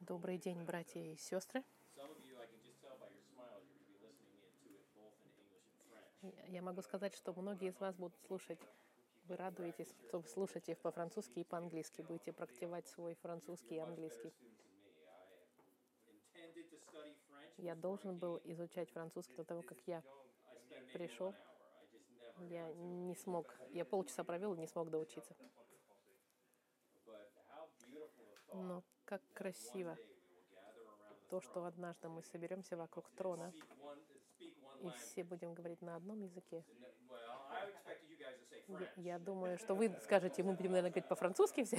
Добрый день, братья и сестры. Я могу сказать, что многие из вас будут слушать, вы радуетесь, что слушаете по-французски и по-английски, будете практиковать свой французский и английский. Я должен был изучать французский до того, как я пришел. Я не смог, я полчаса провел и не смог доучиться. Но как красиво то, что однажды мы соберемся вокруг трона и все будем говорить на одном языке. Я, думаю, что вы скажете, мы будем, наверное, говорить по-французски все.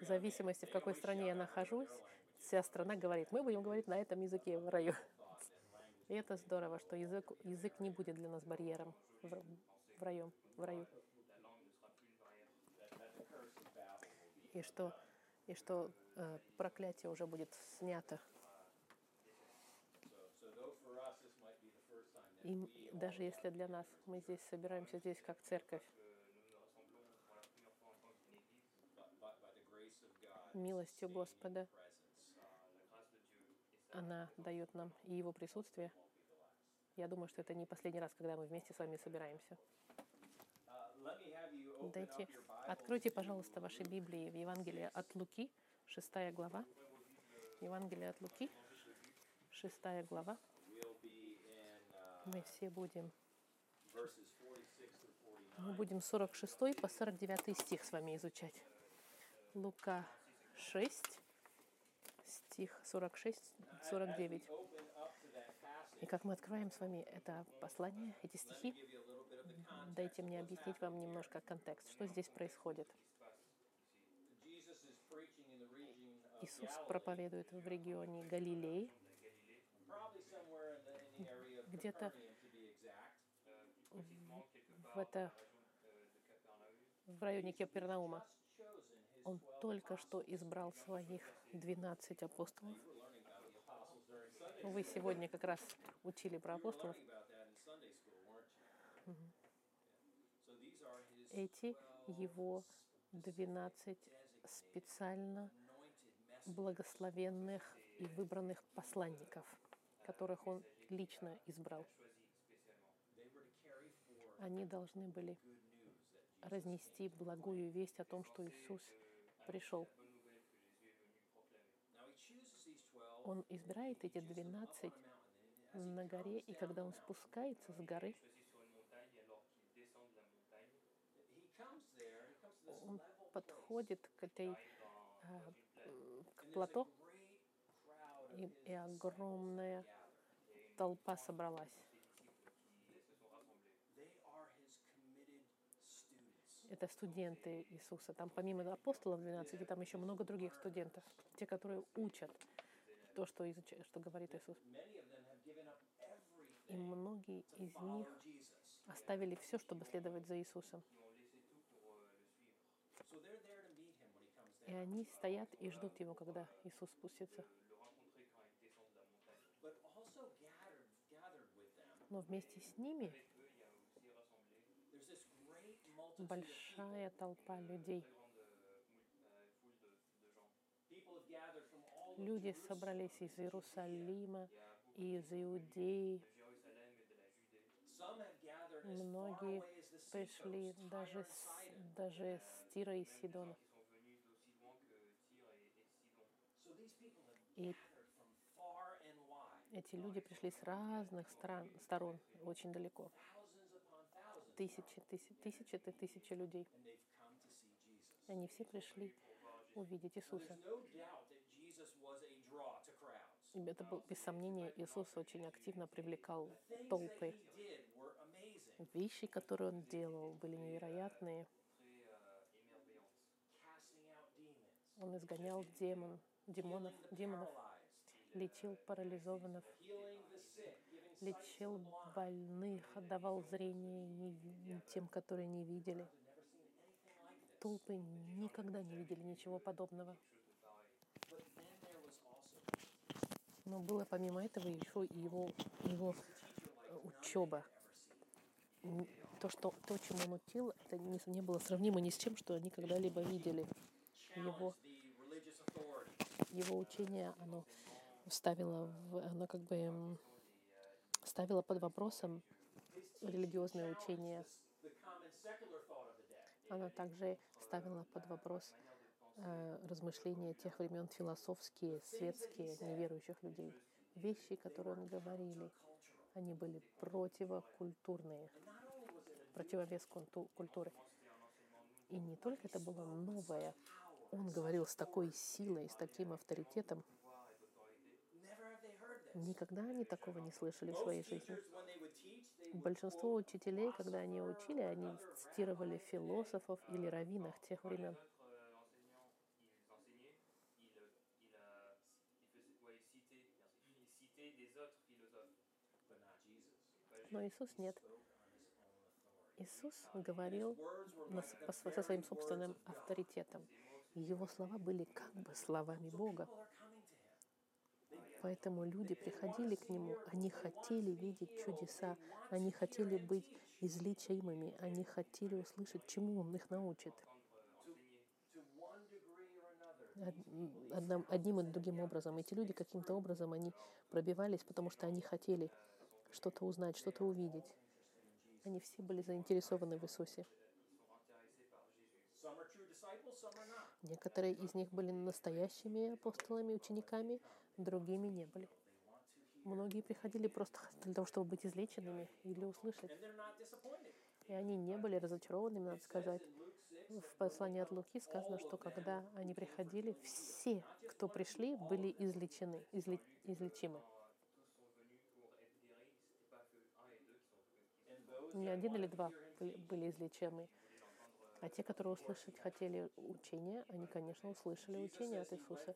В зависимости, в какой стране я нахожусь, вся страна говорит, мы будем говорить на этом языке в раю. И это здорово, что язык, язык не будет для нас барьером в, в раю. В раю. И что, и что э, проклятие уже будет снято. И даже если для нас мы здесь собираемся здесь как церковь, милостью Господа, она дает нам и Его присутствие. Я думаю, что это не последний раз, когда мы вместе с вами собираемся. Дайте, откройте, пожалуйста, ваши Библии в Евангелие от Луки, шестая глава. Евангелие от Луки, шестая глава. Uh, Мы все будем, verses 46 through 49. мы будем 46 по 49 стих с вами изучать. Лука 6, стих 46, И как мы открываем с вами это послание, эти стихи, дайте мне объяснить вам немножко контекст, что здесь происходит. Иисус проповедует в регионе of Где-то в, это, в районе Капернаума. Он только что избрал своих 12 апостолов. Вы сегодня как раз учили про апостолов. Эти его 12 специально благословенных и выбранных посланников, которых он лично избрал. Они должны были разнести благую весть о том, что Иисус пришел. Он избирает эти 12 на горе, и когда он спускается с горы, он подходит к этой м, к плато, и, и огромная толпа собралась. Это студенты Иисуса. Там помимо апостолов 12, там еще много других студентов. Те, которые учат то, что, изуча- что говорит Иисус. И многие из них оставили все, чтобы следовать за Иисусом. И они стоят и ждут его, когда Иисус спустится. Но вместе с ними большая толпа людей. Люди собрались из Иерусалима, из Иудеи. Многие пришли даже с, даже с Тира и Сидона. И эти люди пришли с разных стран, сторон, очень далеко. Тысячи, тысячи, тысячи, тысячи людей. они все пришли увидеть Иисуса. Это был, без сомнения, Иисус очень активно привлекал толпы. Вещи, которые он делал, были невероятные. Он изгонял демон, демонов, демонов, лечил парализованных, лечил больных, отдавал зрение не тем, которые не видели. Толпы никогда не видели ничего подобного. Но было помимо этого еще и его, его э, учеба. То, что, то, чем он учил, это не, не было сравнимо ни с чем, что они когда-либо видели. Его, его учение, оно ставило, в, оно как бы м, ставило под вопросом религиозное учение. Оно также ставило под вопрос размышления тех времен философские, светские, неверующих людей. Вещи, которые он говорили, они были противокультурные, противовес культу- культуры. И не только это было новое, он говорил с такой силой, с таким авторитетом. Никогда они такого не слышали в своей жизни. Большинство учителей, когда они учили, они цитировали философов или раввинов тех времен. Но Иисус нет. Иисус говорил со своим собственным авторитетом. Его слова были как бы словами Бога. Поэтому люди приходили к Нему, они хотели видеть чудеса, они хотели быть излечимыми, они хотели услышать, чему Он их научит. Одним и другим образом. Эти люди каким-то образом, они пробивались, потому что они хотели что-то узнать, что-то увидеть. Они все были заинтересованы в Иисусе. Некоторые из них были настоящими апостолами, учениками, другими не были. Многие приходили просто для того, чтобы быть излеченными или услышать. И они не были разочарованными, надо сказать. In Luke 6, В послании от Луки сказано, что когда они приходили, все, кто пришли, были излечены, изле- излечимы. Не один или два были, излечены. А те, которые услышать хотели учение, они, конечно, услышали учение от Иисуса.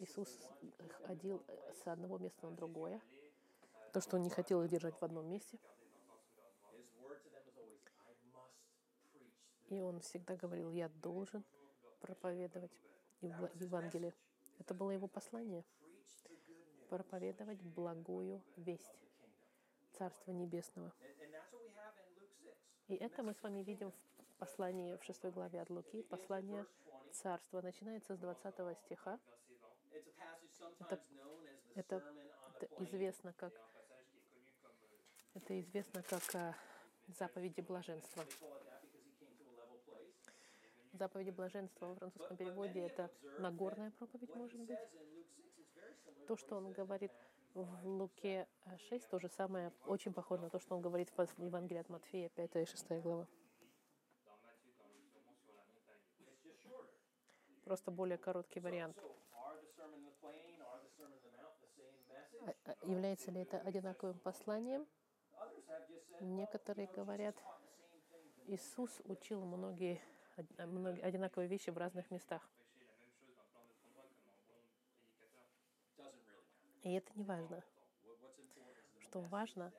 Иисус ходил с одного места на другое. То, что он не хотел их держать в одном месте. И он всегда говорил, я должен проповедовать Ев- Евангелие. Это было его послание. Проповедовать благую весть Царства Небесного. And, and that's what we have in Luke 6. И это мы с вами видим в послании в 6 главе от Луки, послание Царства. Начинается с 20 стиха. Это- Это Plain. известно как, это известно как а, заповеди блаженства. Заповеди блаженства во французском переводе это Нагорная проповедь, может быть. says in Luke 6 is very similar То, что он говорит в Луке а, 6, то же самое, очень похоже на то, что он говорит в Евангелии от Матфея, 5 и 6 глава. Просто более короткий вариант. А- а Является ли это одинаковым посланием? Некоторые говорят, Иисус учил многие, многие одинаковые вещи в разных местах. И это не важно. Что важно,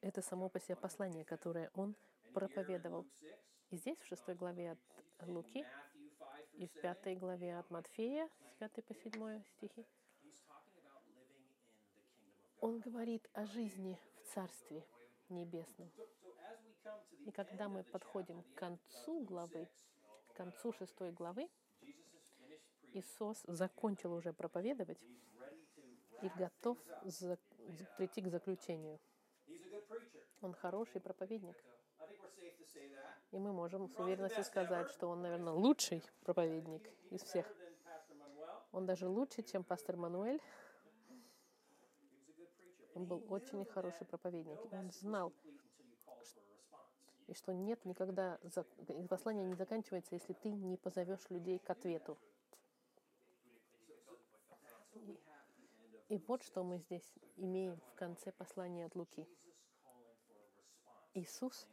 это само по себе послание, которое он проповедовал. Luke 6, И здесь, в шестой главе от Луки, Matthew 5 и в 7, пятой главе от Матфея, с 5 по 7 стихи, он говорит о жизни в Царстве Небесном. И когда мы подходим к концу главы, к концу шестой главы. Иисус закончил уже проповедовать и готов за- прийти к заключению. Он хороший проповедник. И мы можем с уверенностью сказать, что он, наверное, лучший проповедник из всех. Он даже лучше, чем пастор Мануэль. Он был очень хороший проповедник. Он знал, и что нет никогда, послание не заканчивается, если ты не позовешь людей к ответу. И вот что мы здесь имеем в конце послания от Луки. Иисус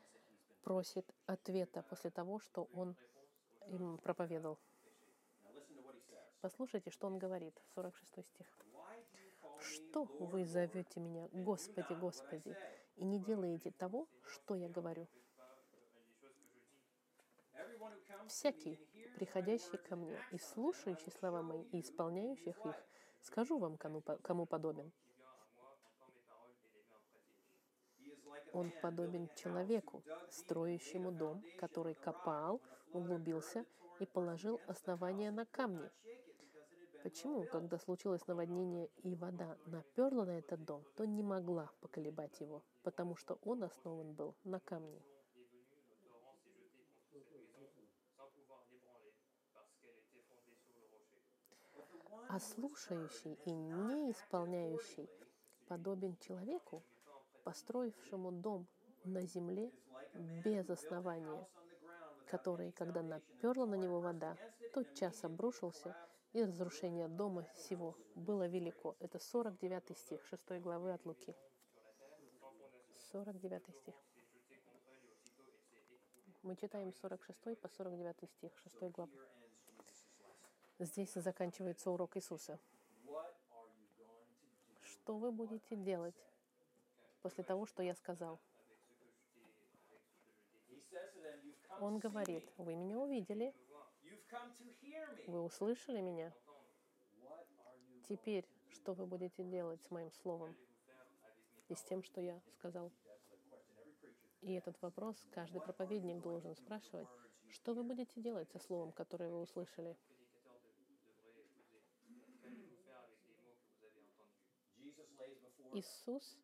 просит ответа после того, что он им проповедовал. Послушайте, что он говорит, 46 стих. Что вы зовете меня, Господи, Господи, и не делаете того, что я говорю? Всякий, приходящий ко мне и слушающий слова мои и исполняющих их. Скажу вам, кому, кому подобен. Он подобен человеку, строящему дом, который копал, углубился и положил основание на камни. Почему, когда случилось наводнение и вода наперла на этот дом, то не могла поколебать его, потому что он основан был на камне. А слушающий и не исполняющий подобен человеку, построившему дом на земле без основания, который, когда наперла на него вода, тотчас обрушился, и разрушение дома сего было велико. Это 49 стих 6 главы от Луки. 49 стих. Мы читаем 46 по 49 стих 6 главы. Здесь заканчивается урок Иисуса. Что вы будете делать после того, что я сказал? Он говорит, вы меня увидели, вы услышали меня. Теперь, что вы будете делать с моим словом и с тем, что я сказал? И этот вопрос каждый проповедник должен спрашивать. Что вы будете делать со словом, которое вы услышали? Иисус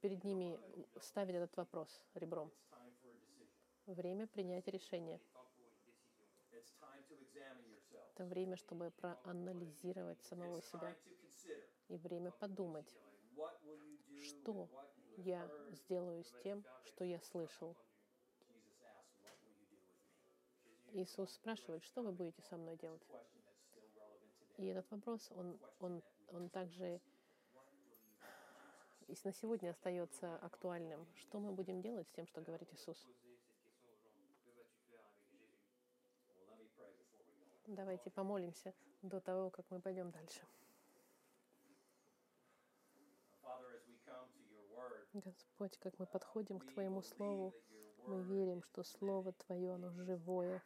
перед ними ставит этот вопрос ребром. Время принять решение. Это время, чтобы проанализировать самого себя. И время подумать, что я сделаю с тем, что я слышал. Иисус спрашивает, что вы будете со мной делать? И этот вопрос, он, он, он также и на сегодня остается актуальным. Что мы будем делать с тем, что говорит Иисус? Давайте помолимся до того, как мы пойдем дальше. Господь, как мы подходим к Твоему Слову, мы верим, что Слово Твое, оно живое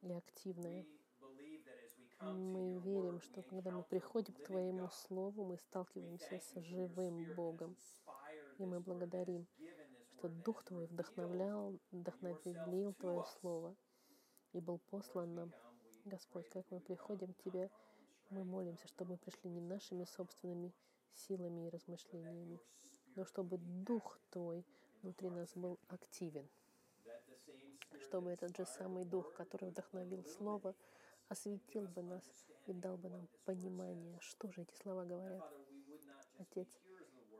и активное. Мы верим, что когда мы приходим к Твоему Слову, мы сталкиваемся с живым Богом. И мы благодарим, что Дух Твой вдохновлял, вдохновил Твое Слово и был послан нам. Господь, как мы приходим к Тебе, мы молимся, чтобы мы пришли не нашими собственными силами и размышлениями, но чтобы Дух Твой внутри нас был активен, чтобы этот же самый Дух, который вдохновил Слово, осветил бы нас и дал бы нам понимание, что же эти слова говорят. Отец,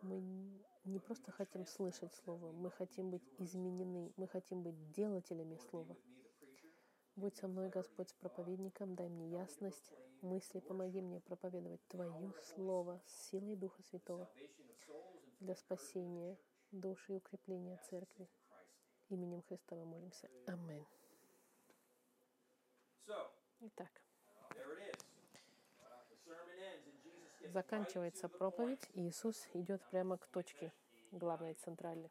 мы не просто хотим слышать Слово, мы хотим быть изменены, мы хотим быть делателями Слова. Будь со мной, Господь, с проповедником, дай мне ясность мысли, помоги мне проповедовать Твое Слово с силой Духа Святого для спасения души и укрепления Церкви. Именем Христа мы молимся. Аминь. Итак, заканчивается проповедь, и Иисус идет прямо к точке главной, центральной.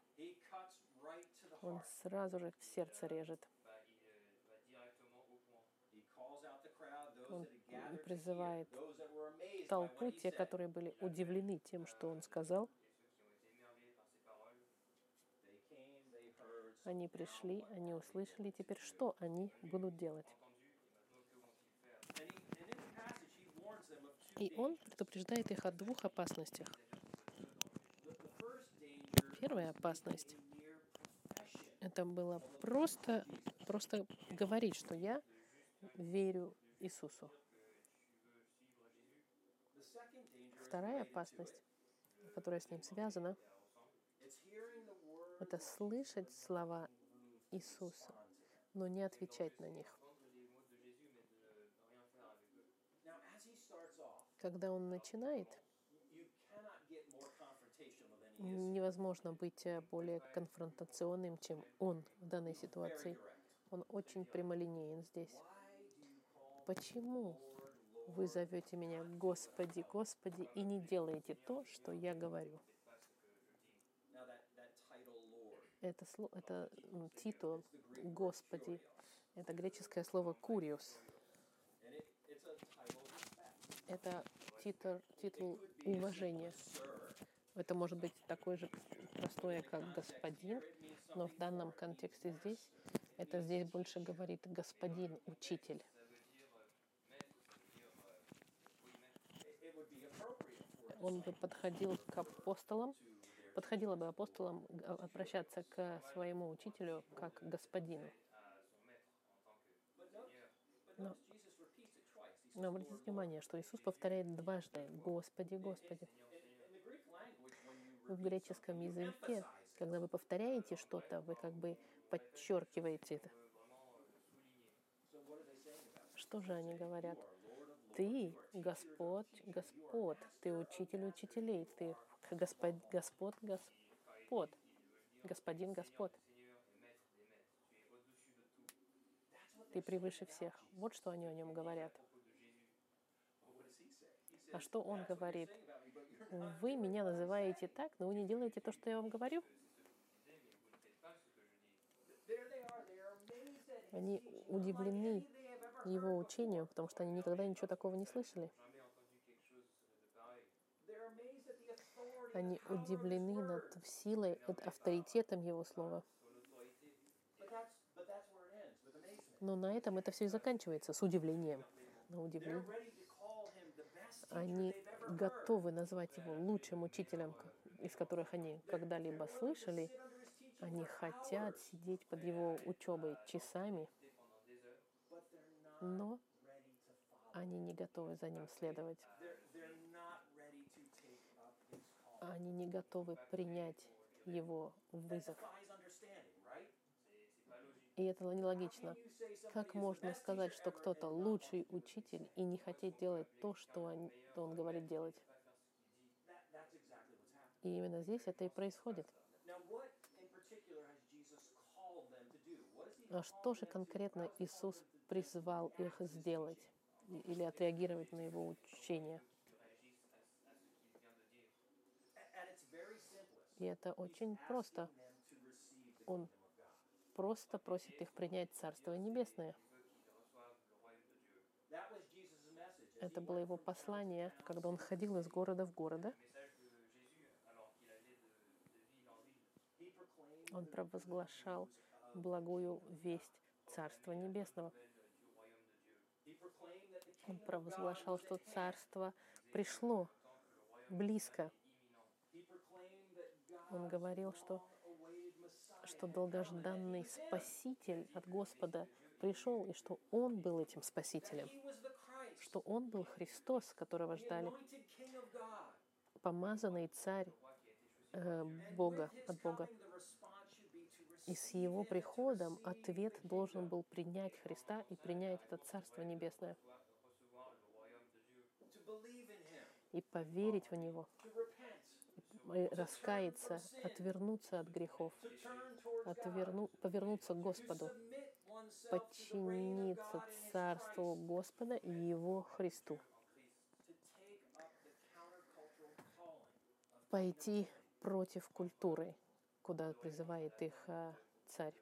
Он сразу же в сердце режет. Он призывает толпу, те, которые были удивлены тем, что он сказал. Они пришли, они услышали. Теперь что они будут делать? И он предупреждает их о двух опасностях. Первая опасность — это было просто, просто говорить, что я верю Иисусу. Вторая опасность, которая с ним связана, это слышать слова Иисуса, но не отвечать на них. Когда он начинает, невозможно быть э, более конфронтационным, чем он в данной ситуации. Он очень прямолинеен здесь. Почему вы зовете меня Господи, Господи, и не делаете то, что я говорю? Это, сло- это титул Господи. Это греческое слово «куриус». Это титул, титул уважения. Это может быть такое же простое, как господин, но в данном контексте здесь Это здесь больше говорит господин, учитель. Он бы подходил к апостолам, подходило бы апостолам обращаться к своему учителю как к господину. à Но обратите "Lord, внимание, что Иисус повторяет дважды «Господи, Господи». В греческом языке, когда вы повторяете что-то, вы как бы подчеркиваете это. Euh? Что же они говорят? Ты Господь, teachers, you are Господ, ты учитель учителей, ты Господ, Господ, Господ, господин, Господ. Seigneur et maître des maîtres. Tu es au-dessus de tout. That's what Ты превыше всех. Вот что они о нем говорят. А что он "That's what you're говорит? Вы меня называете saying." так, но вы не делаете то, что я вам говорю. Они удивлены Его учению, потому что они никогда ничего такого не слышали. Они удивлены над силой, над авторитетом Его Слова. Но на этом это все и заканчивается, с удивлением. На удивление. Они готовы назвать Его лучшим учителем, из которых они когда-либо слышали. Они хотят сидеть под Его учебой часами, но они не готовы за Ним следовать. Они не готовы принять Его вызов. И это нелогично. Как можно сказать, что кто-то лучший учитель и не хотеть делать то, что он, что он говорит делать? И именно здесь это и происходит. А что же конкретно Иисус призвал их сделать или отреагировать на Его учение? И это очень просто. Он. Просто просит их принять Царство Небесное. Это было его послание, когда он ходил из города в proclaimed Он провозглашал благую весть Царства Небесного. Он провозглашал, что. Царство пришло близко. Он говорил, что, что долгожданный Спаситель от Господа пришел, и что Он был этим Спасителем, что Он был Христос, которого ждали, помазанный Царь э, Бога, от Бога. И с Его приходом ответ должен был принять Христа и принять это Царство Небесное, и поверить в Него, раскаяться, отвернуться от грехов, отверну, повернуться к Господу, подчиниться Царству Господа и Его Христу, пойти против культуры, куда призывает их а, Царь.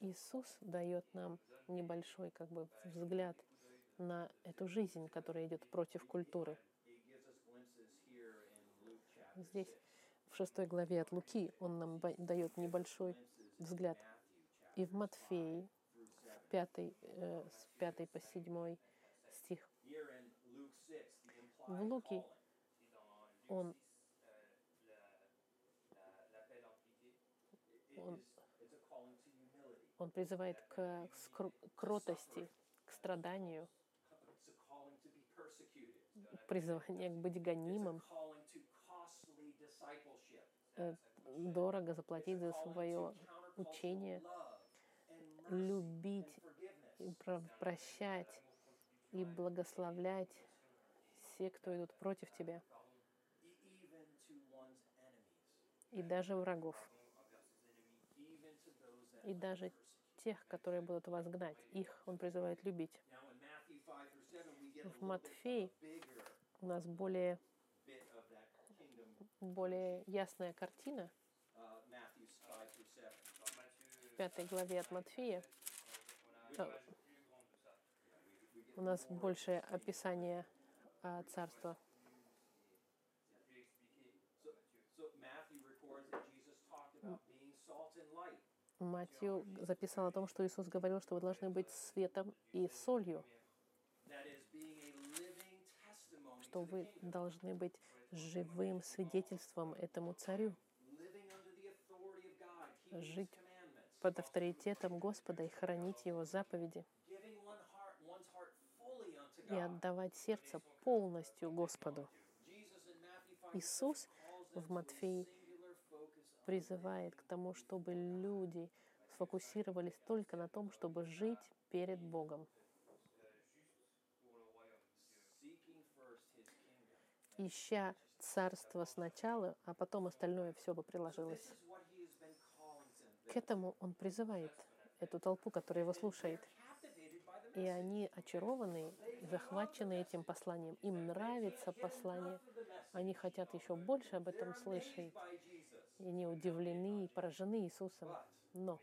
Иисус дает нам небольшой как бы взгляд на эту жизнь, которая идет против культуры. Здесь, 6, в шестой главе от Луки, он нам дает небольшой взгляд. И в Матфеи, 5 through 7. в пятой, э, с пятой по седьмой стих, Here in Luke 6, the в implied Луке calling. Et dans Luc On- 6, la- la- l'appel impliqué, It Он- humility. он призывает к кротости, к страданию, к быть гонимым, э, дорого заплатить за свое учение, любить, и про- прощать и благословлять все, кто идут против тебя, E- и даже врагов, и даже тех, которые будут вас гнать. Их он призывает любить. Now in Matthew 5 through 7, we get a В little у нас более, более ясная картина в пятой главе от Матфея. У нас больше описание а, царства. Матью записал о том, что Иисус говорил, что вы должны быть светом и солью. Что вы должны быть живым свидетельством этому царю, жить под авторитетом Господа и хранить Его заповеди, и отдавать сердце полностью Господу. Jesus in Matthew 5 Иисус в Матфеи призывает к тому, чтобы люди сфокусировались только на том, чтобы жить перед Богом, ища царство сначала, а потом остальное все бы приложилось. К этому он призывает эту толпу, которая его слушает. И они очарованы, захвачены этим посланием. Им нравится послание. Они хотят еще больше об этом слышать. И они удивлены и поражены Иисусом. Но,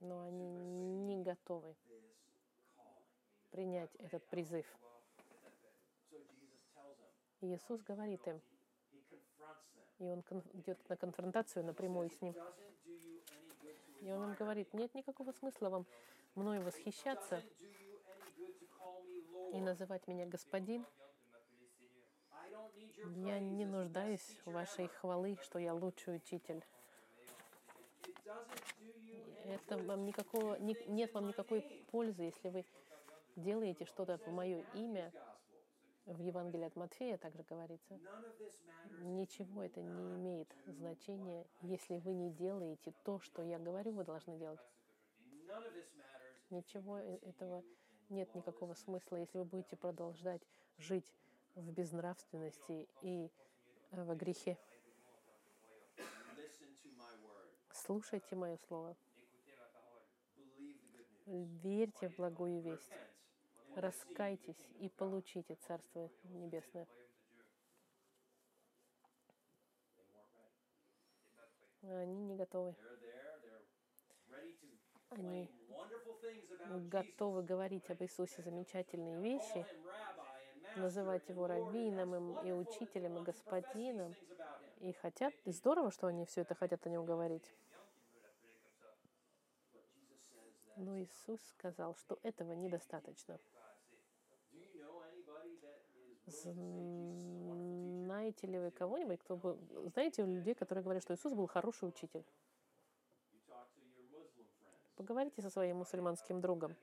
но они не готовы принять этот призыв. И Иисус говорит им, и он идет на конфронтацию напрямую с ним. И он им говорит, нет никакого смысла вам мною восхищаться и называть меня господин. Я не нуждаюсь в вашей хвалы, что я лучший учитель. Это вам никакого, ни- нет вам никакой пользы, если вы делаете что-то в мое имя. В Евангелии от Матфея также говорится. Ничего это не имеет значения, если вы не делаете то, что я говорю, вы должны делать. Ничего э- этого нет никакого смысла, если вы будете продолжать жить в безнравственности и э, во грехе. Слушайте мое слово, верьте в благую весть, раскайтесь и получите Царство Небесное. Они не готовы. Они готовы говорить об Иисусе замечательные вещи, называть его раввином и учителем, и господином. И хотят, и здорово, что они все это хотят о нем говорить. Но Иисус сказал, что этого недостаточно. Знаете ли вы кого-нибудь, кто был... Знаете людей, которые говорят, что Иисус был хороший учитель? Поговорите со своим мусульманским другом.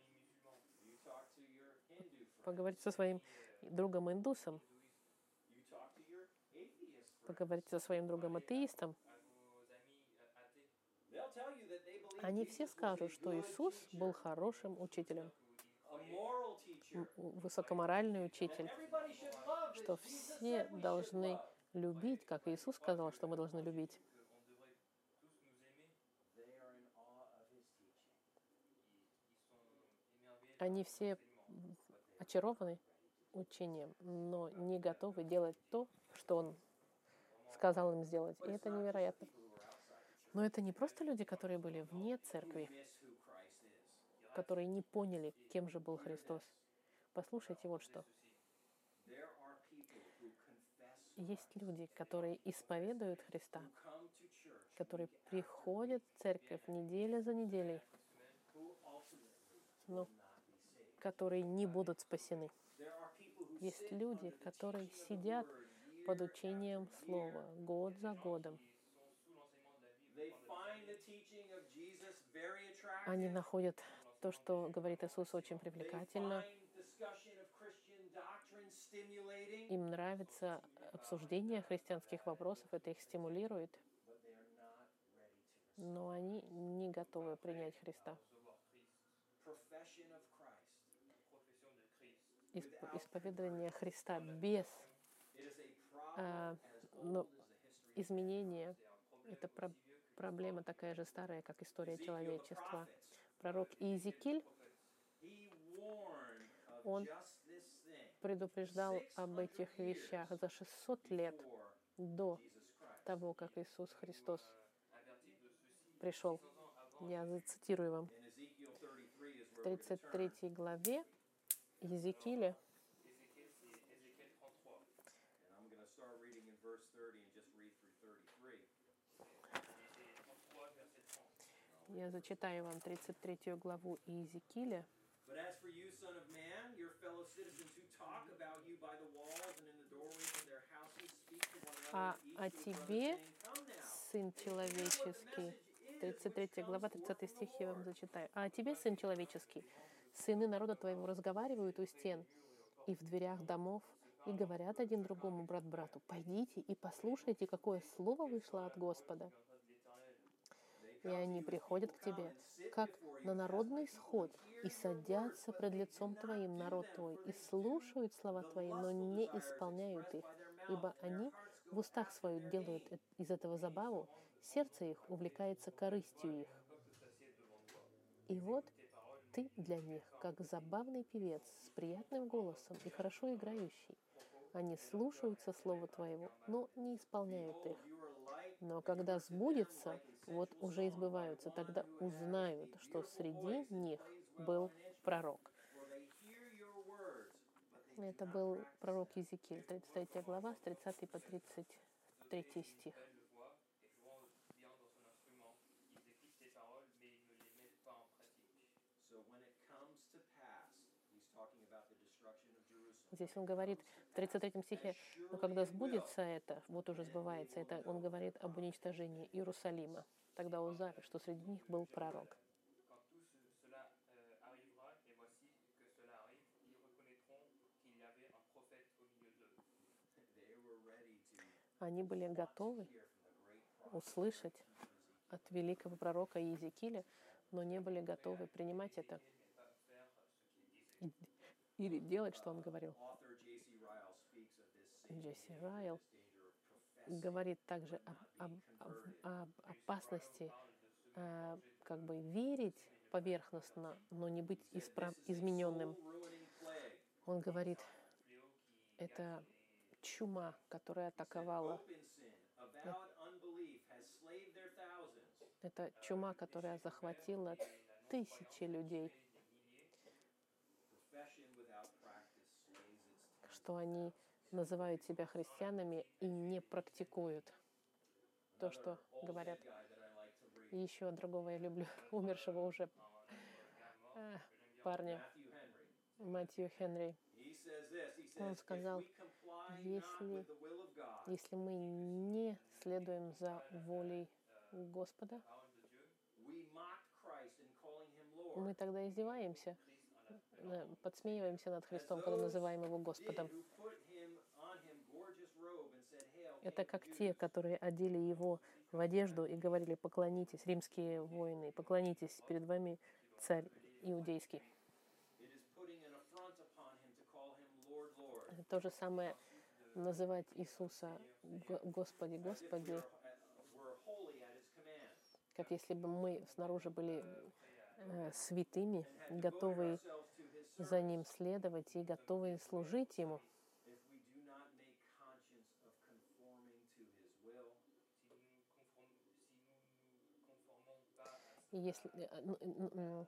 Поговорите со своим другом-индусом. Поговорите со своим другом-атеистом. Они все скажут, что Иисус был хорошим учителем, высокоморальный учитель, что все должны любить, как Иисус сказал, что мы должны любить. Они все очарованы учением, но не готовы делать то, что Он сказал им сделать. И это невероятно. Но это не просто люди, которые были вне церкви, которые не поняли, кем же был Христос. Послушайте вот что. Есть люди, которые исповедуют Христа, которые приходят в церковь неделя за неделей, но которые не будут спасены. Есть люди, которые сидят под учением Слова год за годом. Они находят то, что говорит Иисус, очень привлекательно. Им нравится обсуждение христианских вопросов, это их стимулирует, но они не готовы принять Христа. Исповедование Христа без А, но history. изменения — это про- проблема такая же старая, как история человечества. Пророк Иезекииль Он предупреждал об этих вещах за 600 лет до того, как Иисус Христос пришел. Я зацитирую вам. In Ezekiel 33 is В where we're gonna turn. 33 главе Иезекииля, And I'm going to start reading in verse 30 and just read through 33. Я зачитаю вам 33 главу Иезекииля. But as for you, son of man, your fellow citizens who talk about you by the walls and in the doorways of their houses speak to one А another, о his brother, тебе, сын человеческий, 33 глава, 30 стих я вам зачитаю. А о тебе, сын человеческий, сыны народа твоего разговаривают у стен и в дверях домов, и говорят один другому, брат брату, пойдите и послушайте, какое слово вышло от Господа. И они приходят к тебе, как на народный сход, и садятся пред лицом твоим, народ твой, и слушают слова твои, но не исполняют их, ибо они в устах своих делают э- из этого забаву, сердце их увлекается корыстью их. И вот ты для них, как забавный певец с приятным голосом и хорошо играющий. Они слушаются слова твоего, но не исполняют их. Но когда сбудется, вот уже избываются, тогда узнают, что среди них был пророк. Это был пророк Иезекииль, 33 глава, с 30 по 33 стих. Здесь он говорит в 33 стихе, но когда сбудется это, вот уже сбывается это, он говорит об уничтожении Иерусалима. Тогда узнают, что среди них был пророк. Euh, Они были готовы услышать от великого пророка Иезекииля, но не были готовы принимать это или делать, что он говорил. Джесси Райл говорит также об, об- об- опасности э, как бы верить поверхностно, но не быть испра- измененным. Он говорит, это чума, которая атаковала. Это чума, которая захватила тысячи людей, что они называют себя христианами и не практикуют то, что говорят. И еще другого я люблю, умершего уже э, парня. Матью Хенри. Он сказал, если, если мы не следуем за волей Господа, мы тогда издеваемся, э, подсмеиваемся над Христом, когда называем Его Господом. Это как те, Judah." которые одели Его в одежду и говорили, поклонитесь, римские воины, поклонитесь перед вами царь иудейский. То же самое называть Иисуса Го- Господи, Господи, как если бы мы снаружи были э, святыми, his за Ним следовать и готовые служить Ему. И если, э, ну, м, м,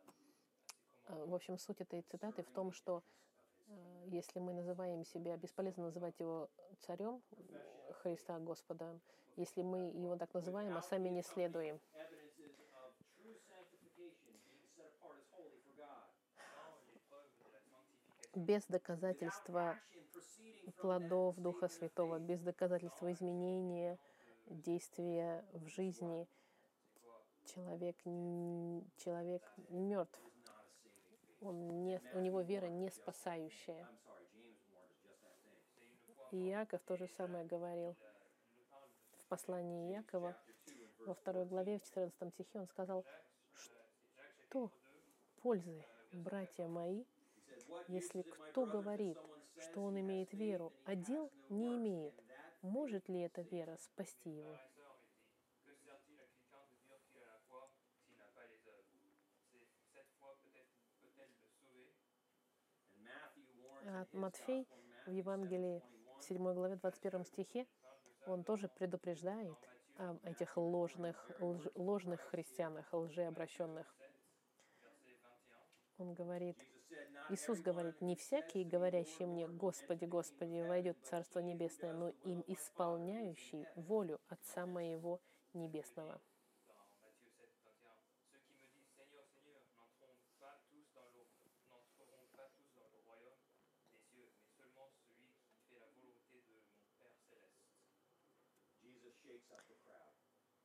э, в общем, суть этой цитаты в том, что э, если мы называем себя, бесполезно называть его царем э, Христа Господа, если мы его так называем, а сами не следуем. Без доказательства плодов Духа Святого, без доказательства изменения действия в жизни, человек, человек мертв. Он не, у него вера не спасающая. И Иаков то же самое говорил в послании Иакова во второй главе, в 14 стихе. Он сказал, что пользы, братья мои, если кто говорит, что он имеет веру, а дел не имеет, может ли эта вера спасти его? Матфей в Евангелии в 7 главе 21 стихе, он тоже предупреждает об этих ложных, лж- ложных христианах, лжеобращенных. Он говорит, Иисус говорит, не всякий, говорящий мне, Господи, Господи, войдет в Царство Небесное, но им исполняющий волю Отца Моего Небесного.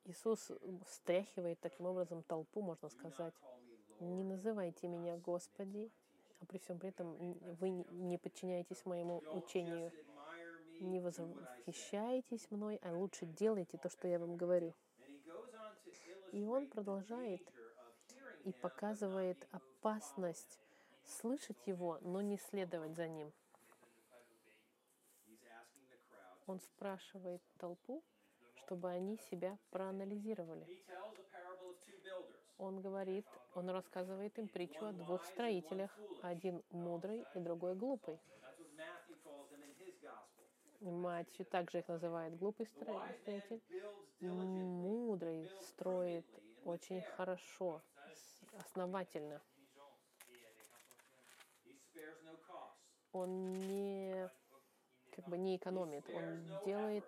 Иисус встряхивает таким образом толпу, можно сказать. Не называйте меня Господи, а при всем при этом вы не- подчиняетесь моему учению. Не восхищайтесь мной, а лучше делайте то, что я вам говорю. И он продолжает и показывает опасность слышать его, но не следовать за ним. Он спрашивает толпу, чтобы они себя проанализировали. Он говорит, он рассказывает им притчу о двух строителях, один мудрый и другой глупый. Матью также их называет глупый строитель. Мудрый строит очень хорошо, основательно. Он не как бы не экономит, он делает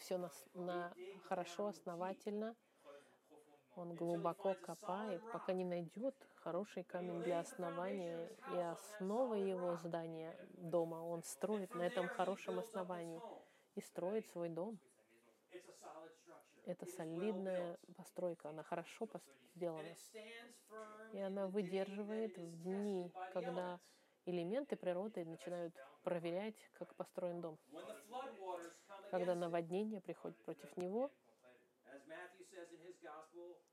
все на, на хорошо, основательно. Он глубоко копает, пока не найдет хороший камень для основания и основа его здания дома. Он строит на этом хорошем основании и строит свой дом. Это солидная постройка, она хорошо сделана. И она выдерживает в дни, когда элементы природы начинают проверять, как построен дом. Когда наводнение приходит против него,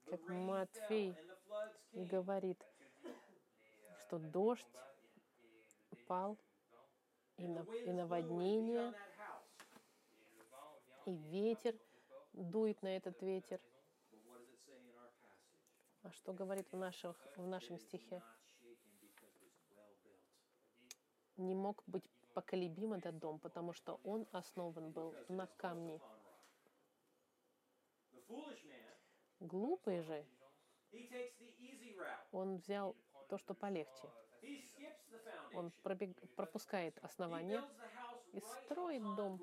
как Матфей говорит, что дождь пал, и, и наводнение, и ветер дует на этот ветер. А что говорит в, наших, в нашем стихе? Не мог быть поколебим этот дом, потому что он основан был на камне. Глупый же, он взял то, что полегче. Он пропег- пропускает основание и строит дом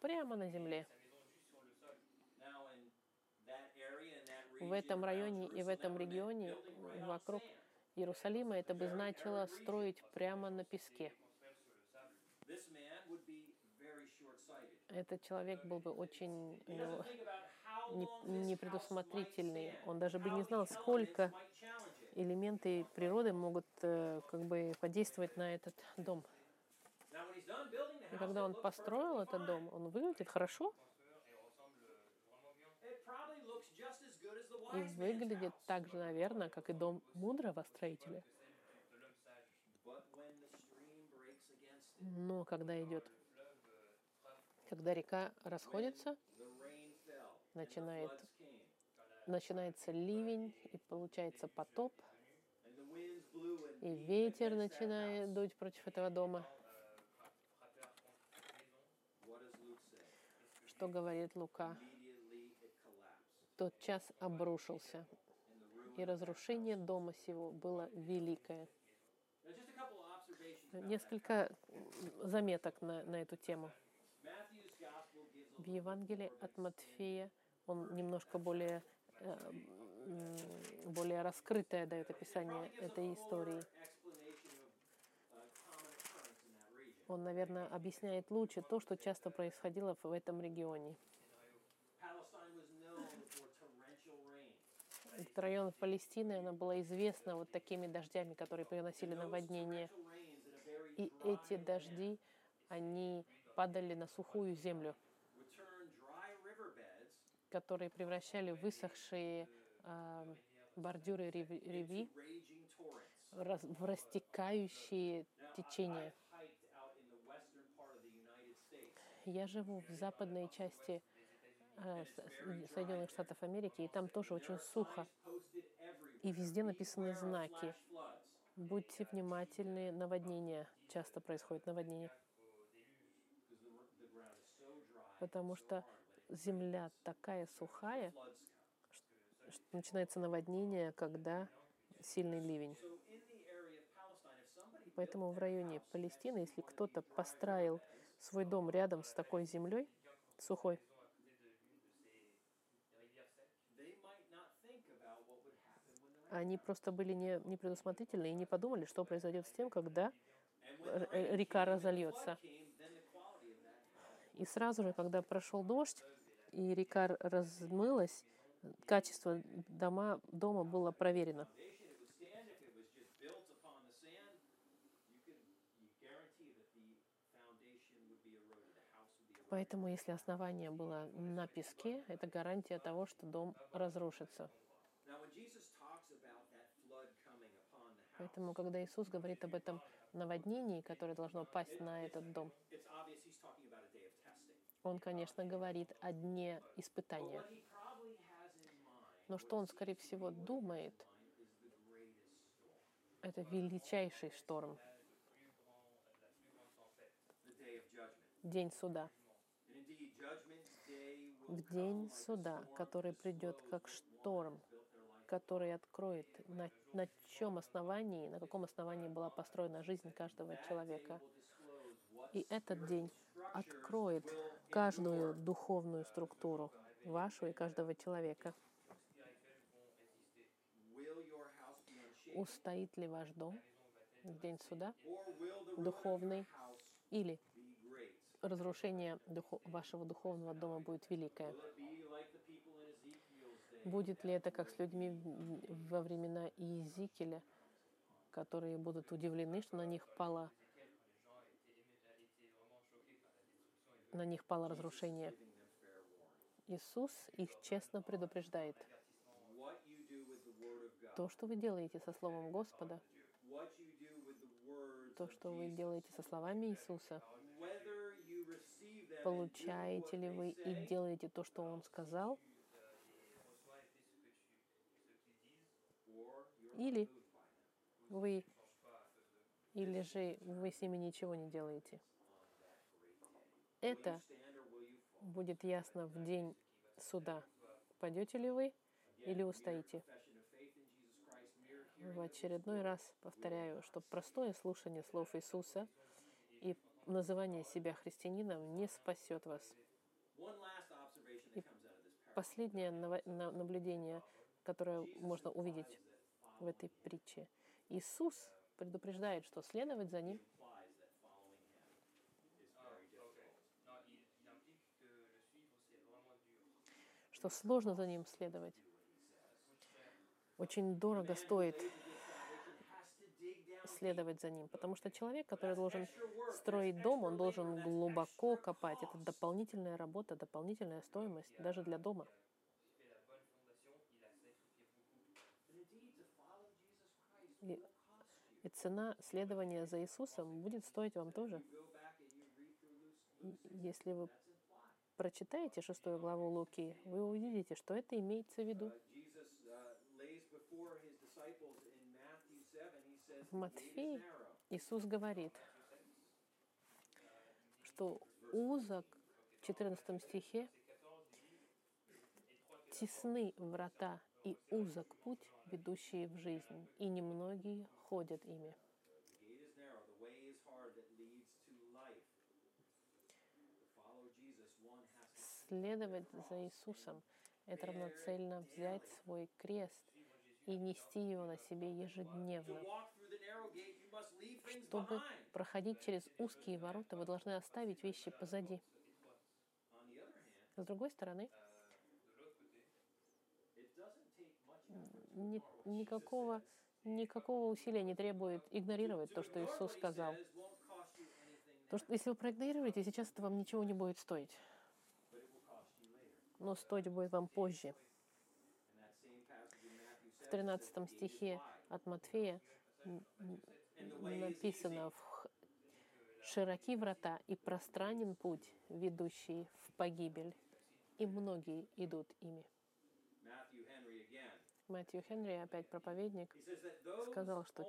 прямо на земле. В этом районе и в этом регионе вокруг. Иерусалима это бы значило строить прямо на песке. Этот человек был бы очень He у doesn't него think about how не- long this house непредусмотрительный. Он даже бы не знал, сколько элементы природы могут э, как бы подействовать на этот дом. И когда он построил этот дом, он выглядит хорошо и выглядит так же, наверное, как и дом мудрого строителя. Но когда идет, когда река расходится, начинает, начинается ливень, и получается потоп, и ветер начинает дуть против этого дома. Что говорит Лука? Тот час обрушился, и разрушение дома сего было великое. Несколько заметок на, на эту тему. В Евангелии от Матфея он немножко более, э, более раскрытое дает описание этой истории. Он, наверное, объясняет лучше то, что часто происходило в этом регионе. Этот район Палестины, она была известна вот такими дождями, которые приносили Those И эти дожди, они падали на сухую землю, которые превращали высохшие а, бордюры реви, реви раз- в растекающие течения. Я живу в западной части а, Соединенных Штатов Америки, и там тоже очень сухо. И везде написаны знаки. Будьте внимательны, наводнения. Часто so dry, потому что земля такая сухая, что начинается наводнение, когда сильный ливень. Поэтому в районе Палестины, если кто-то построил свой дом рядом с такой землей, сухой, они просто были не, не предусмотрительны и не подумали, что произойдет с тем, когда э, rain река разольется. И сразу же, когда прошел дождь, и река размылась, качество дома, дома было проверено. Поэтому, если основание было на песке, это гарантия того, что дом разрушится. Поэтому, когда Иисус говорит об этом наводнении, которое должно пасть на этот дом, он, конечно, говорит о дне испытания. Но что он, скорее всего, думает, это величайший шторм, день суда. В день суда, который придет как шторм, который откроет, на, на чем основании, на каком основании была построена жизнь каждого человека. И этот день откроет каждую духовную структуру, вашу и каждого человека. Устоит ли ваш дом в день суда духовный или разрушение духо- вашего духовного дома будет великое? Будет ли это как с людьми во времена Иезекииля, которые будут удивлены, что на них пало, на них пало разрушение? Иисус их честно предупреждает. То, что вы делаете со Словом Господа, то, что вы делаете со словами Иисуса, получаете ли вы и делаете то, что Он сказал, Или вы или же вы с ними ничего не делаете. Это будет ясно в день суда. Пойдете ли вы или устоите? В очередной раз повторяю, что простое слушание слов Иисуса и называние себя христианином не спасет вас. Parable Последнее наблюдение, которое можно увидеть в этой притче. Иисус предупреждает, что следовать за Ним что сложно за ним следовать. Очень дорого стоит следовать за ним, потому что человек, который должен строить дом, он должен глубоко копать. Это дополнительная работа, дополнительная стоимость даже для дома. И цена следования за Иисусом будет стоить вам тоже. Если вы прочитаете шестую главу Луки, вы увидите, что это имеется в виду. Jesus lays before his disciples in Matthew 7, he says, В "The gate is Матфея narrow, Иисус говорит, что узок, в 14 стихе, тесны врата и узок путь, ведущий в жизнь, и немногие ходят ими. Следовать за Иисусом – это равноценно взять свой крест и нести его на себе ежедневно. Чтобы проходить через узкие ворота, вы должны оставить вещи позади. С другой стороны, effort ни- никакого, никакого усилия не требует игнорировать то, что Иисус сказал. То, что если вы проигнорируете, сейчас это вам ничего не будет стоить. Но стоить будет вам позже. In that same passage in Matthew 7, В 13 стихе от Матфея написано «В- «Широки врата и пространен путь, ведущий в погибель, и многие идут ими». Мэтью Хенри, опять проповедник, сказал, что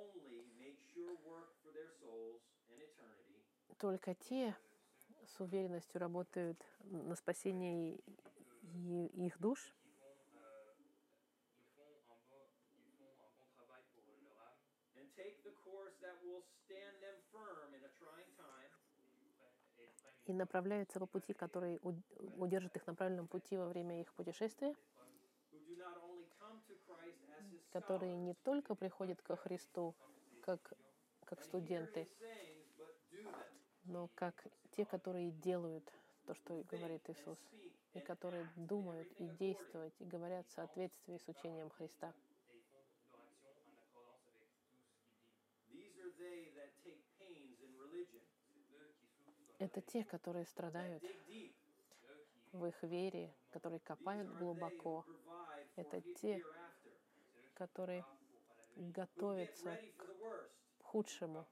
только те с уверенностью работают на спасение их душ, и направляются по пути, который уд- удержит их на правильном пути во время их путешествия, которые не только приходят ко Христу как, как студенты, но как те, которые делают то, что говорит Иисус. и которые думают и действуют и говорят в соответствии с учением Христа. Это те, которые страдают в их вере, которые копают глубоко, Это те, the worst, к худшему,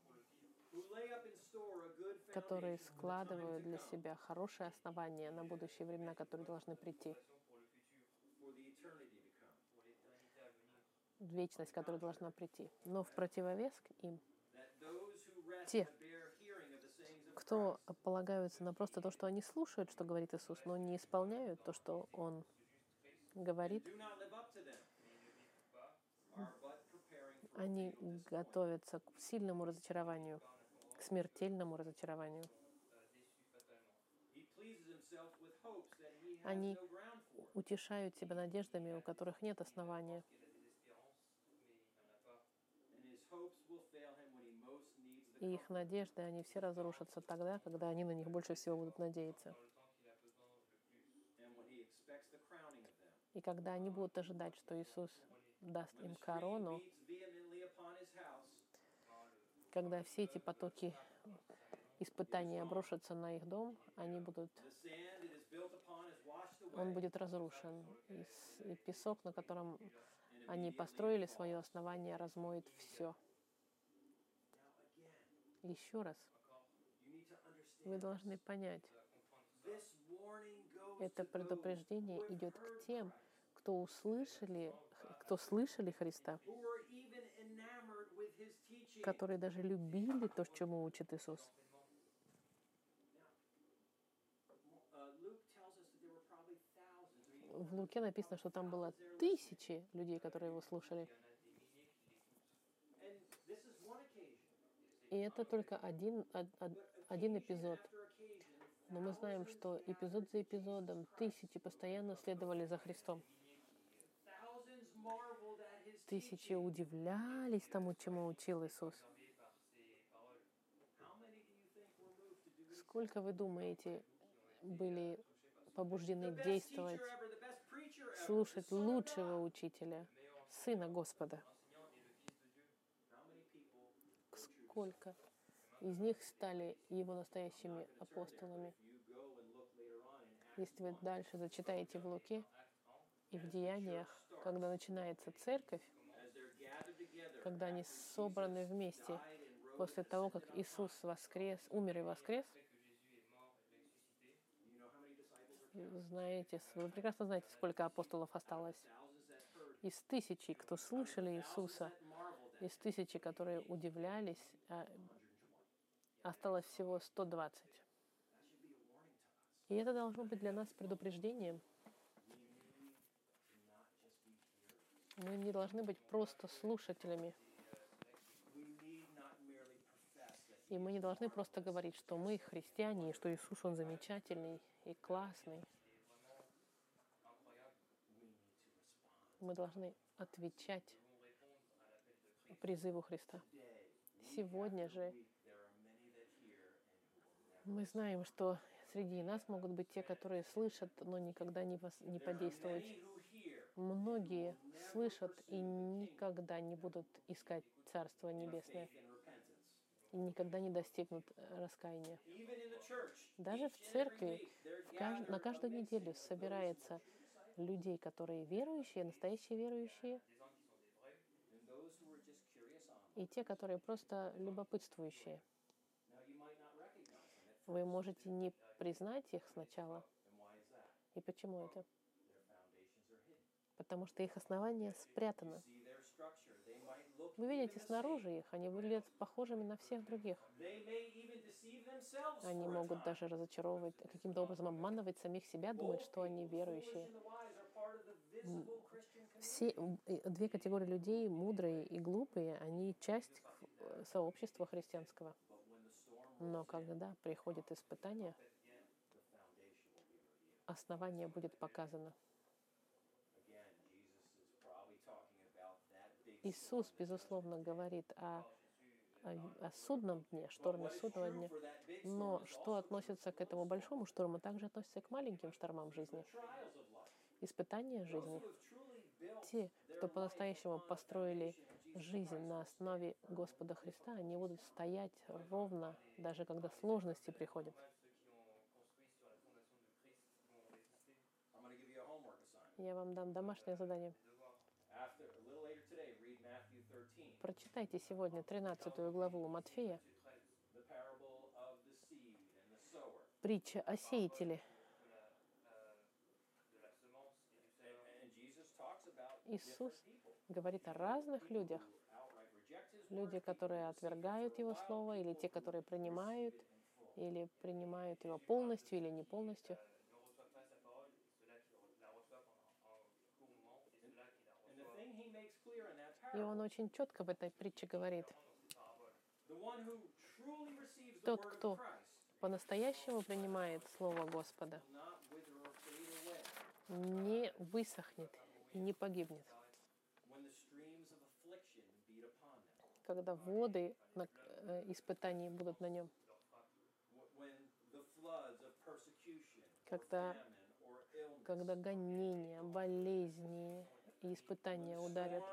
которые складывают для себя хорошее основание на будущие времена, которые должны прийти, вечность, которая должна прийти. Но в противовес к им, Те, кто полагаются на просто то, что они слушают, что говорит Иисус, но не исполняют то, что Он говорит, они готовятся к сильному разочарованию, к смертельному разочарованию. Они утешают себя надеждами, у которых нет основания, и их надежды, они все разрушатся тогда, когда они на них больше всего будут надеяться. И когда они будут ожидать, что Иисус даст им корону, когда все эти потоки испытаний обрушатся на их дом, они будут, он будет разрушен. И, песок, на котором они построили свое основание, размоет все. Еще раз, вы должны понять, это предупреждение идет к тем, кто услышали, кто слышали Христа, которые даже любили то, чему учит Иисус. В Луке написано, что там было тысячи людей, которые его слушали. И это только один, один эпизод. Но мы знаем, что эпизод за эпизодом тысячи постоянно следовали за Христом. Тысячи удивлялись тому, чему учил Иисус. Сколько, вы думаете, были побуждены действовать, слушать лучшего учителя, Сына Господа? Сколько из них стали его настоящими апостолами? Если вы дальше зачитаете в Луке и в Деяниях, когда начинается церковь, когда они собраны вместе, после того, как Иисус воскрес, умер и воскрес, знаете, вы прекрасно знаете, сколько апостолов осталось. Из тысячи, кто слышали Иисуса, из тысячи, которые удивлялись, а, 120. осталось всего 120. That should be a warning to us. И это должно быть для нас предупреждением. Мы не должны быть просто слушателями. И мы не должны просто говорить, что мы христиане, и что Иисус, Он замечательный и классный. Мы должны отвечать призыву Христа. Сегодня же мы знаем, что среди нас могут быть те, которые слышат, но никогда не, не There Многие слышат и никогда не будут искать Царство Небесное и никогда не достигнут э, раскаяния. Даже в церкви в каж- на каждую неделю собирается людей, которые верующие, настоящие верующие, и те, которые просто любопытствующие. Вы можете не признать их сначала. И почему это? Потому что их основание спрятано. Вы видите снаружи их, они выглядят похожими на всех других. Они могут даже разочаровывать, каким-то образом обманывать самих себя, думать, что они верующие. Все две категории людей, мудрые и глупые, они часть сообщества христианского. Но когда приходит испытание, основание будет показано. Иисус, безусловно, говорит о о, о судном дне, шторме судного дня. Но что относится к этому большому шторму, также относится к маленьким штормам жизни. Испытания жизни. Те, кто по-настоящему построили жизнь на основе Господа Христа, они будут стоять ровно, даже когда сложности приходят. Quand même, ceux qui ont Прочитайте сегодня 13 главу Матфея, Verset 13. the parable of the seed and the sower. притча о сеятеле. Euh, Иисус говорит о разных людях. Люди, которые отвергают Его Слово, или те, которые принимают, или принимают Его полностью или не полностью. И Он очень четко в этой притче говорит, Тот, кто по-настоящему принимает Слово Господа, не высохнет и не погибнет. Когда воды на- э, испытаний будут на нем, Когда- когда гонения, болезни и испытания ударят,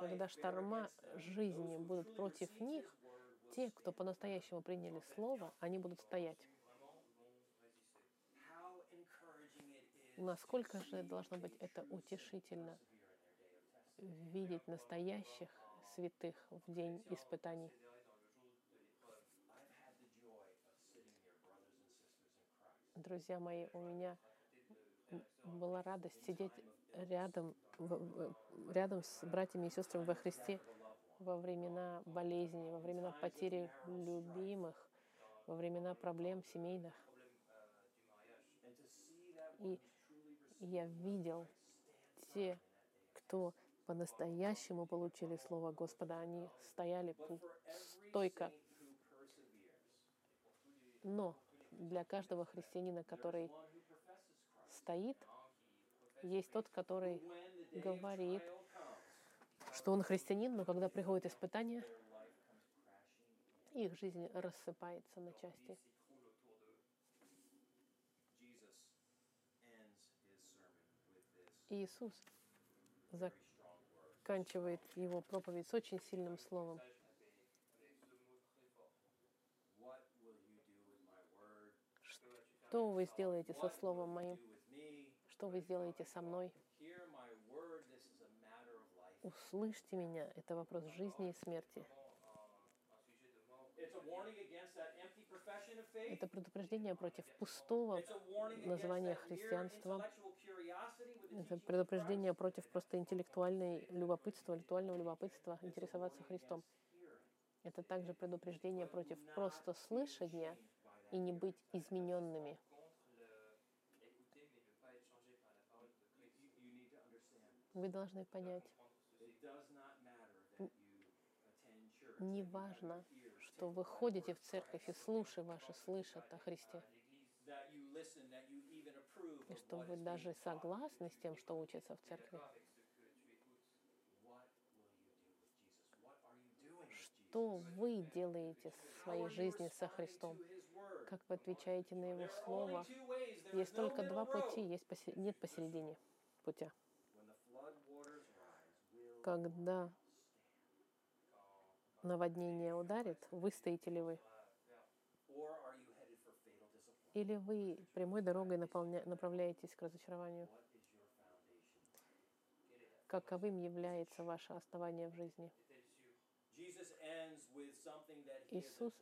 когда шторма жизни будут против них, те, кто по-настоящему приняли Слово, они будут стоять. Насколько же должно быть это утешительно видеть настоящих святых в день испытаний. Друзья мои, у меня была радость сидеть рядом, рядом с братьями и сестрами во Христе во времена болезни, во времена потери любимых, во времена проблем семейных. И я видел те, кто по-настоящему получили Слово Господа, они стояли стойко. Но для каждого христианина, который стоит, есть тот, который говорит, что он христианин, но когда приходит испытание, их жизнь рассыпается на части. Иисус заканчивает его проповедь с очень сильным словом. Что вы сделаете со Словом моим? Что вы сделаете со мной? Услышьте меня. Это вопрос жизни и смерти. Это предупреждение против пустого названия the Это предупреждение против просто интеллектуальной любопытства, интеллектуального любопытства, интересоваться Христом. Это также предупреждение против просто слышания и не быть измененными. Вы должны понять, не важно, что вы ходите в церковь и слушай ваши слышат о Христе, и что вы даже согласны с тем, что учится в церкви. Что вы делаете в своей жизни со Христом? Как вы отвечаете на Его Слово? Есть только два пути, есть посе- нет посередине путя. Когда наводнение ударит, выстоите ли вы? Или вы прямой дорогой наполня- направляетесь к разочарованию? Каковым является ваше основание в жизни? Иисус.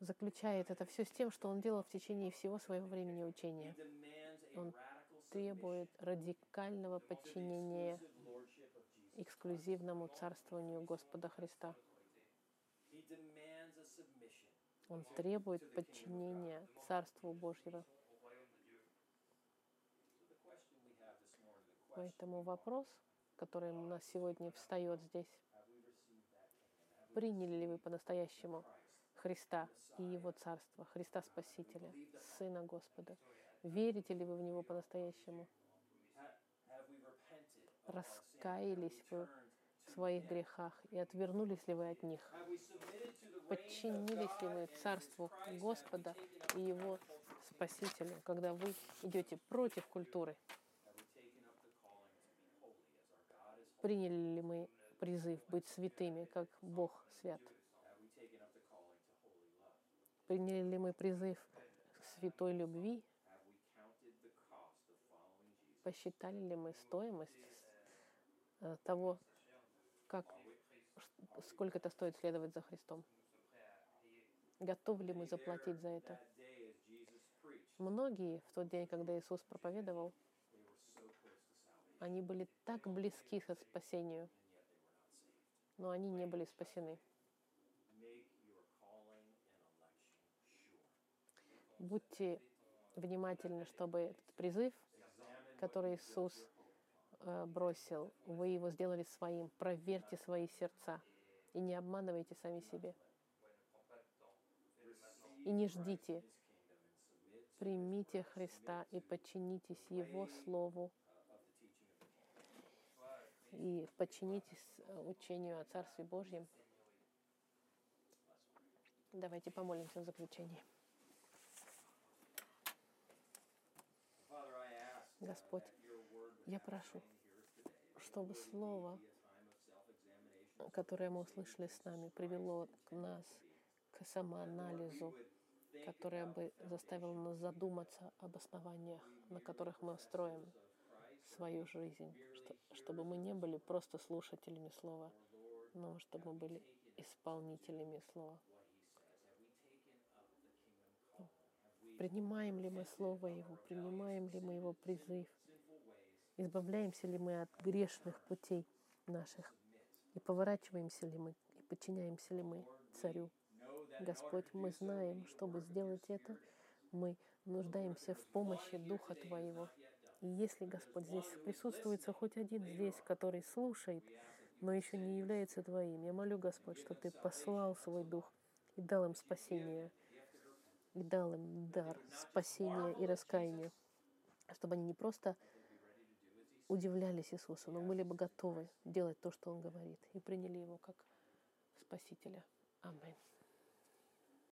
Заключает это все с тем, что Он делал в течение всего своего времени учения. Он Требует радикального подчинения эксклюзивному царствованию Господа Христа. Он требует подчинения Царству question, Поэтому вопрос, который у нас сегодня встает здесь, приняли ли вы по-настоящему? Христа и Его Царство, Христа Спасителя, Сына Господа? Верите ли вы в Него по-настоящему? Раскаялись вы в своих грехах и отвернулись ли вы от них? Подчинились ли вы Царству? Господа и Его Спасителю, когда вы идете против культуры? Приняли ли мы призыв быть святыми, как Бог свят? Приняли ли мы призыв к святой любви? Посчитали ли мы стоимость того, как, сколько это стоит следовать за Христом? Готовы ли мы заплатить за это? Многие в тот день, когда Иисус проповедовал, они были так близки к спасению, но они не были спасены. Будьте внимательны, чтобы этот призыв, который Иисус э, бросил, вы его сделали своим. Проверьте свои сердца и не обманывайте сами себе. И не ждите. Примите Христа и подчинитесь Его Слову и подчинитесь э, учению о Царстве Божьем. Давайте помолимся в заключении. Господь, я прошу, чтобы Слово, которое мы услышали с нами, привело к нас к самоанализу, которое бы заставило нас задуматься об основаниях, на которых мы строим свою жизнь, что- чтобы мы не были просто слушателями Слова, но чтобы мы были исполнителями Слова. Принимаем ли мы Слово Его, принимаем ли мы Его призыв, избавляемся ли мы от грешных путей наших, и поворачиваемся ли мы, и подчиняемся ли мы Царю. Господь, мы знаем, чтобы сделать это, мы нуждаемся в помощи Духа Твоего. И если, Господь, здесь присутствуется хоть один здесь, который слушает, но еще не является Твоим, я молю, Господь, чтобы Ты послал свой Дух и дал им спасение, и дал им дар спасения и раскаяния, чтобы они не просто удивлялись Иисусу, но были бы готовы делать то, что Он говорит, и приняли Его как Спасителя. Аминь.